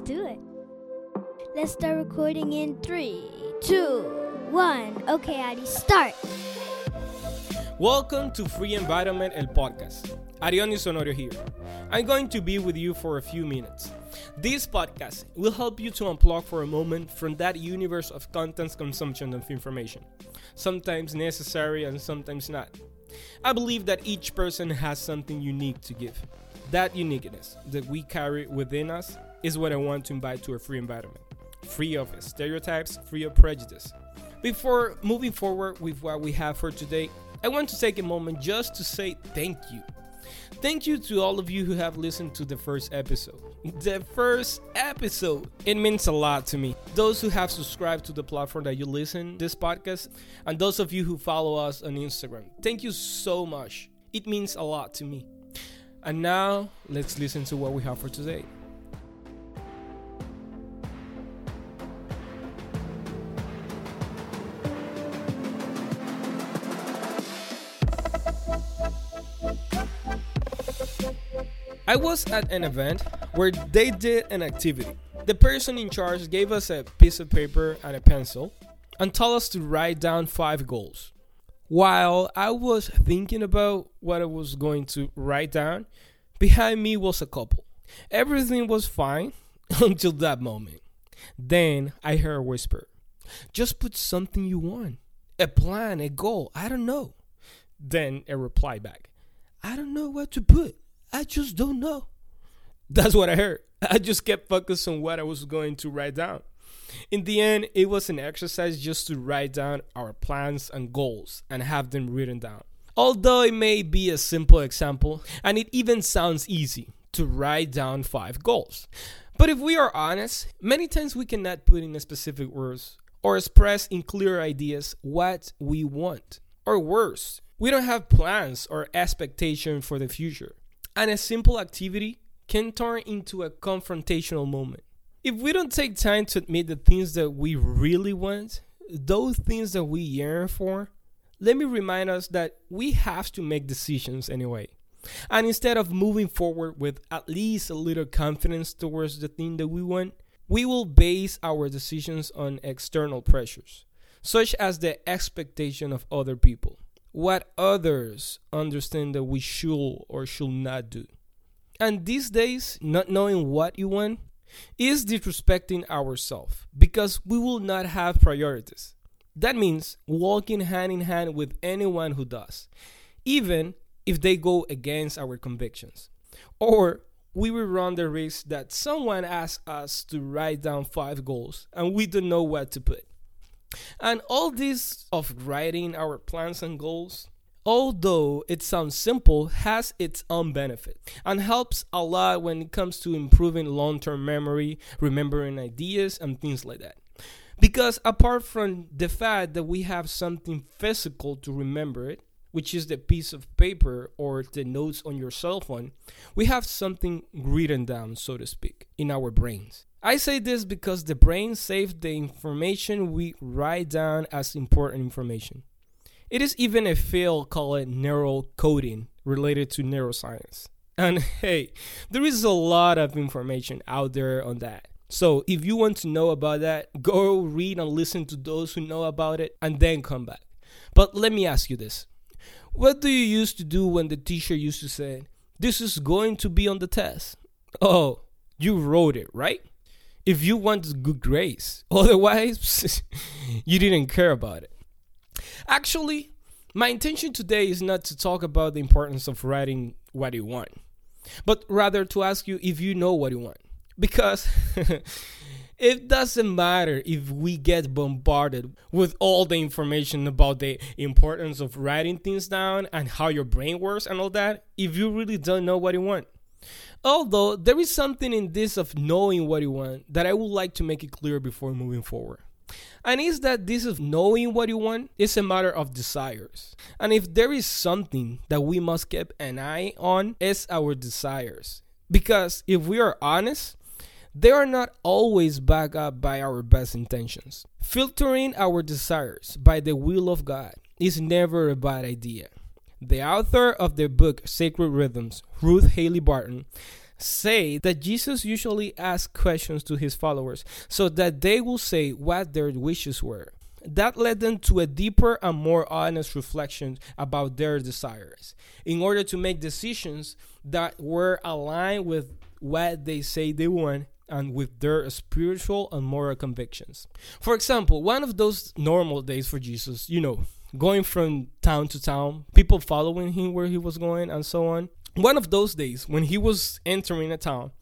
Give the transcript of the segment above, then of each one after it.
let's do it. Let's start recording in three, two, one. Okay, Adi, start. Welcome to Free Environment, el podcast. Arioni Sonorio here. I'm going to be with you for a few minutes. This podcast will help you to unplug for a moment from that universe of content consumption of information, sometimes necessary and sometimes not. I believe that each person has something unique to give. That uniqueness that we carry within us is what I want to invite to a free environment, free of stereotypes, free of prejudice. Before moving forward with what we have for today, I want to take a moment just to say thank you. Thank you to all of you who have listened to the first episode. The first episode. It means a lot to me. Those who have subscribed to the platform that you listen this podcast and those of you who follow us on Instagram. Thank you so much. It means a lot to me. And now, let's listen to what we have for today. I was at an event where they did an activity. The person in charge gave us a piece of paper and a pencil and told us to write down five goals. While I was thinking about what I was going to write down, behind me was a couple. Everything was fine until that moment. Then I heard a whisper Just put something you want a plan, a goal, I don't know. Then a reply back I don't know what to put. I just don't know. That's what I heard. I just kept focused on what I was going to write down. In the end, it was an exercise just to write down our plans and goals and have them written down. Although it may be a simple example, and it even sounds easy to write down five goals. But if we are honest, many times we cannot put in specific words or express in clear ideas what we want. Or worse, we don't have plans or expectation for the future and a simple activity can turn into a confrontational moment. If we don't take time to admit the things that we really want, those things that we yearn for, let me remind us that we have to make decisions anyway. And instead of moving forward with at least a little confidence towards the thing that we want, we will base our decisions on external pressures, such as the expectation of other people what others understand that we should or should not do. And these days, not knowing what you want is disrespecting ourselves because we will not have priorities. That means walking hand in hand with anyone who does, even if they go against our convictions. Or we will run the risk that someone asks us to write down five goals and we don't know what to put. And all this of writing our plans and goals, although it sounds simple, has its own benefit and helps a lot when it comes to improving long term memory, remembering ideas, and things like that. Because apart from the fact that we have something physical to remember it, which is the piece of paper or the notes on your cell phone, we have something written down, so to speak, in our brains. I say this because the brain saves the information we write down as important information. It is even a field called neural coding related to neuroscience. And hey, there is a lot of information out there on that. So if you want to know about that, go read and listen to those who know about it and then come back. But let me ask you this. What do you used to do when the teacher used to say, This is going to be on the test? Oh, you wrote it, right? if you want good grades. Otherwise, you didn't care about it. Actually, my intention today is not to talk about the importance of writing what you want, but rather to ask you if you know what you want. Because it doesn't matter if we get bombarded with all the information about the importance of writing things down and how your brain works and all that, if you really don't know what you want. Although there is something in this of knowing what you want that I would like to make it clear before moving forward. And is that this of knowing what you want is a matter of desires. And if there is something that we must keep an eye on, it's our desires. Because if we are honest, they are not always backed up by our best intentions. Filtering our desires by the will of God is never a bad idea. The author of the book Sacred Rhythms, Ruth Haley Barton, say that Jesus usually asked questions to his followers so that they will say what their wishes were. That led them to a deeper and more honest reflection about their desires in order to make decisions that were aligned with what they say they want and with their spiritual and moral convictions. For example, one of those normal days for Jesus, you know, going from town to town, people following him where he was going, and so on. One of those days, when he was entering a town,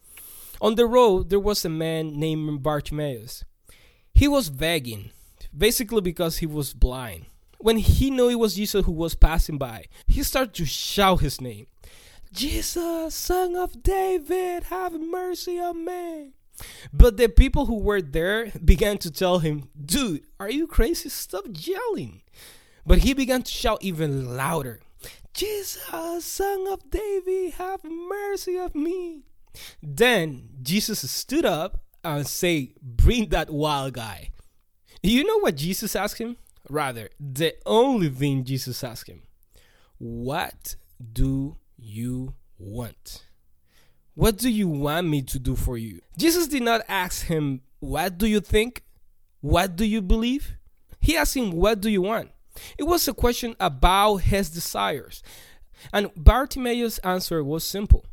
on the road there was a man named Bartimaeus. He was begging, basically because he was blind. When he knew it was Jesus who was passing by, he started to shout his name Jesus, son of David, have mercy on me. But the people who were there began to tell him, Dude, are you crazy? Stop yelling. But he began to shout even louder, Jesus, son of David, have mercy of me. Then Jesus stood up and said, Bring that wild guy. Do you know what Jesus asked him? Rather, the only thing Jesus asked him What do you want? What do you want me to do for you? Jesus did not ask him, What do you think? What do you believe? He asked him, What do you want? It was a question about his desires. And Bartimaeus' answer was simple.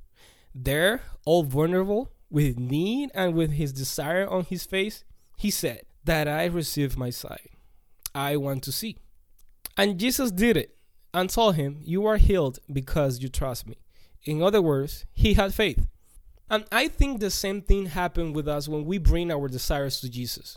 There, all vulnerable, with need and with his desire on his face, he said, That I receive my sight. I want to see. And Jesus did it and told him, You are healed because you trust me. In other words, he had faith. And I think the same thing happened with us when we bring our desires to Jesus.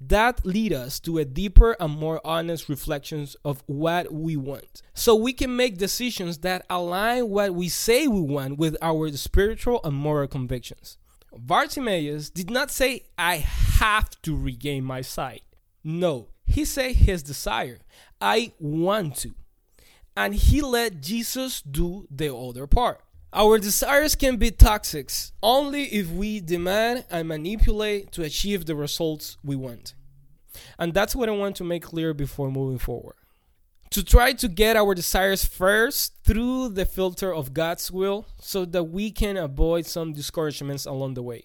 That lead us to a deeper and more honest reflections of what we want. So we can make decisions that align what we say we want with our spiritual and moral convictions. Bartimaeus did not say, I have to regain my sight. No, he said his desire, I want to. And he let Jesus do the other part. Our desires can be toxic only if we demand and manipulate to achieve the results we want. And that's what I want to make clear before moving forward. To try to get our desires first through the filter of God's will so that we can avoid some discouragements along the way.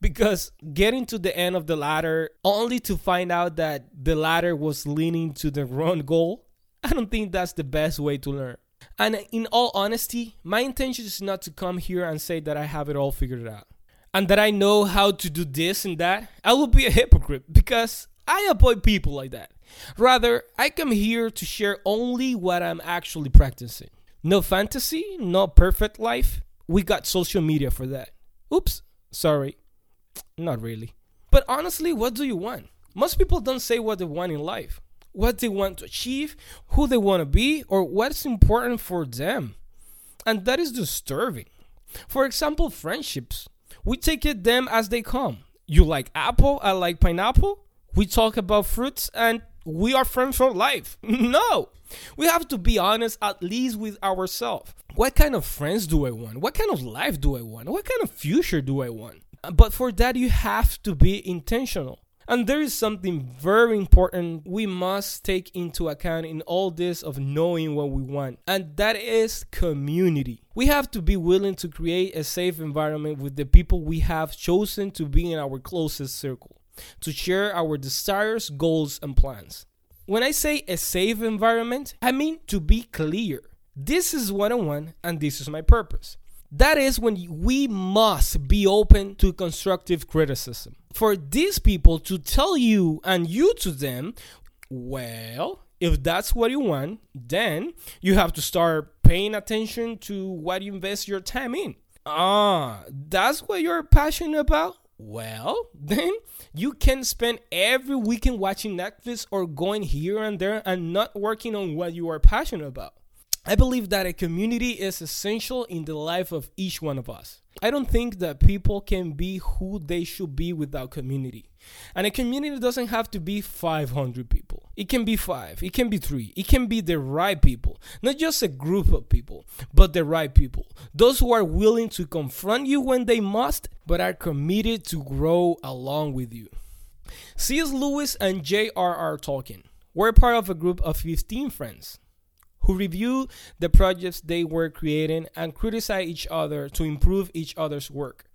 Because getting to the end of the ladder only to find out that the ladder was leaning to the wrong goal, I don't think that's the best way to learn. And in all honesty, my intention is not to come here and say that I have it all figured out and that I know how to do this and that. I will be a hypocrite because I avoid people like that. Rather, I come here to share only what I'm actually practicing. No fantasy, no perfect life. We got social media for that. Oops, sorry. Not really. But honestly, what do you want? Most people don't say what they want in life what they want to achieve, who they want to be, or what's important for them. And that is disturbing. For example, friendships. We take it them as they come. You like apple, I like pineapple. We talk about fruits and we are friends for life. No. We have to be honest at least with ourselves. What kind of friends do I want? What kind of life do I want? What kind of future do I want? But for that, you have to be intentional. And there is something very important we must take into account in all this of knowing what we want, and that is community. We have to be willing to create a safe environment with the people we have chosen to be in our closest circle, to share our desires, goals, and plans. When I say a safe environment, I mean to be clear. This is what I want, and this is my purpose. That is when we must be open to constructive criticism. For these people to tell you and you to them, well, if that's what you want, then you have to start paying attention to what you invest your time in. Ah, that's what you're passionate about? Well, then you can spend every weekend watching Netflix or going here and there and not working on what you are passionate about. I believe that a community is essential in the life of each one of us. I don't think that people can be who they should be without community. And a community doesn't have to be 500 people. It can be five, it can be three, it can be the right people. Not just a group of people, but the right people. Those who are willing to confront you when they must, but are committed to grow along with you. C.S. Lewis and J.R.R. Tolkien were part of a group of 15 friends who review the projects they were creating and criticize each other to improve each other's work.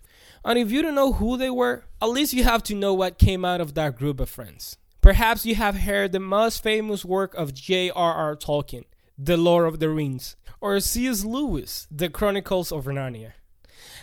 And if you don't know who they were, at least you have to know what came out of that group of friends. Perhaps you have heard the most famous work of J.R.R. Tolkien, The Lord of the Rings, or C.S. Lewis, The Chronicles of Narnia.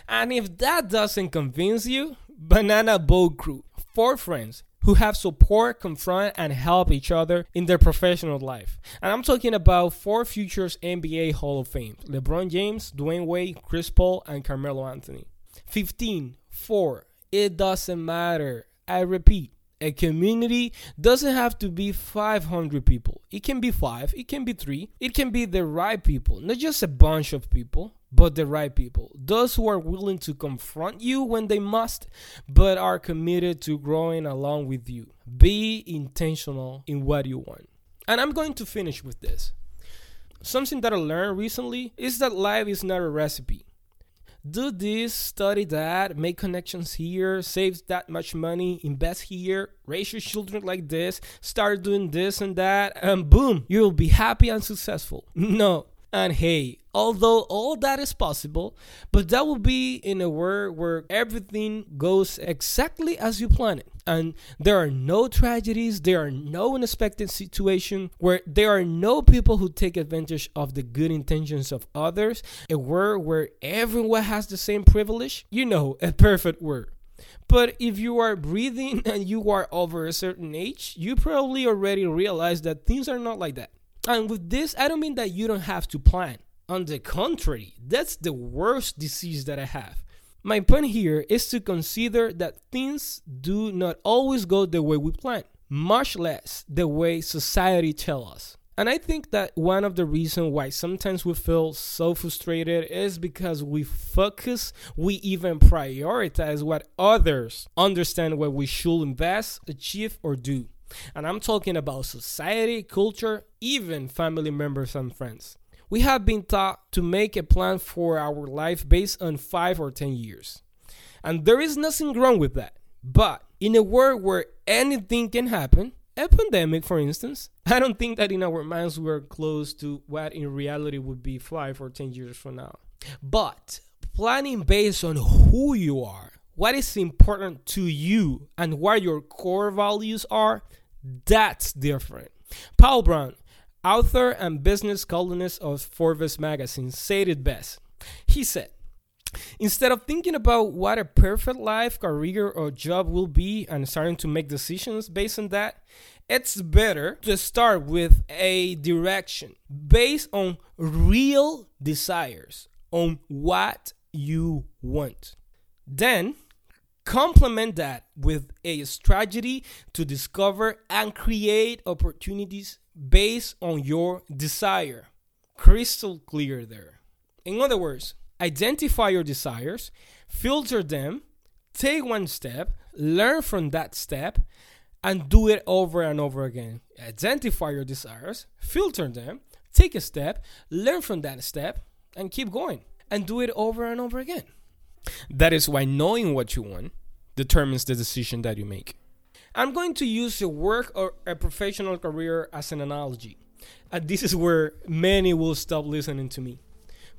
And if that doesn't convince you, Banana Boat Crew, four friends who have support, confront, and help each other in their professional life. And I'm talking about four futures NBA Hall of Fame LeBron James, Dwyane Wade, Chris Paul, and Carmelo Anthony. 15, 4. It doesn't matter. I repeat, a community doesn't have to be 500 people. It can be five, it can be three, it can be the right people, not just a bunch of people, but the right people. Those who are willing to confront you when they must, but are committed to growing along with you. Be intentional in what you want. And I'm going to finish with this. Something that I learned recently is that life is not a recipe do this, study that, make connections here, save that much money, invest here, raise your children like this, start doing this and that, and boom, you'll be happy and successful. No, and hey, although all that is possible, but that will be in a world where everything goes exactly as you plan it. And there are no tragedies, there are no unexpected situations, where there are no people who take advantage of the good intentions of others, a world where everyone has the same privilege. You know, a perfect world. But if you are breathing and you are over a certain age, you probably already realize that things are not like that. And with this, I don't mean that you don't have to plan. On the contrary, that's the worst disease that I have. My point here is to consider that things do not always go the way we plan, much less the way society tells us. And I think that one of the reasons why sometimes we feel so frustrated is because we focus, we even prioritize what others understand what we should invest, achieve, or do. And I'm talking about society, culture, even family members and friends. We have been taught to make a plan for our life based on five or 10 years. And there is nothing wrong with that. But in a world where anything can happen, a pandemic, for instance, I don't think that in our minds we're close to what in reality would be five or 10 years from now. But planning based on who you are, what is important to you, and what your core values are, that's different. Paul Brown, author and business columnist of Forbes magazine, said it best. He said, Instead of thinking about what a perfect life, career, or job will be and starting to make decisions based on that, it's better to start with a direction based on real desires, on what you want. Then Complement that with a strategy to discover and create opportunities based on your desire. Crystal clear there. In other words, identify your desires, filter them, take one step, learn from that step, and do it over and over again. Identify your desires, filter them, take a step, learn from that step, and keep going. And do it over and over again. That is why knowing what you want determines the decision that you make. I'm going to use a work or a professional career as an analogy. And this is where many will stop listening to me.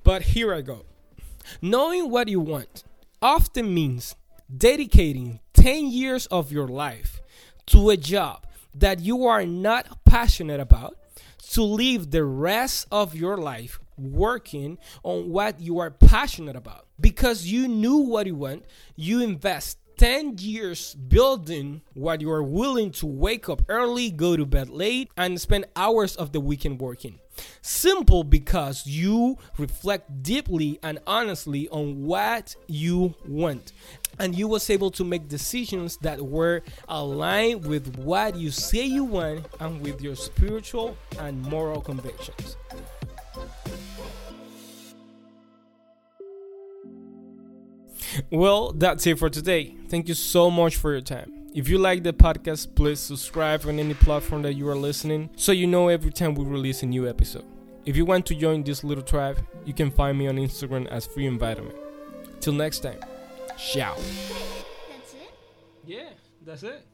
But here I go. Knowing what you want often means dedicating 10 years of your life to a job that you are not passionate about to live the rest of your life working on what you are passionate about because you knew what you want you invest 10 years building what you are willing to wake up early, go to bed late, and spend hours of the weekend working. Simple because you reflect deeply and honestly on what you want. And you was able to make decisions that were aligned with what you say you want and with your spiritual and moral convictions. Well, that's it for today. Thank you so much for your time. If you like the podcast, please subscribe on any platform that you are listening so you know every time we release a new episode. If you want to join this little tribe, you can find me on Instagram as Free Environment. Till next time, ciao. That's it? Yeah, that's it.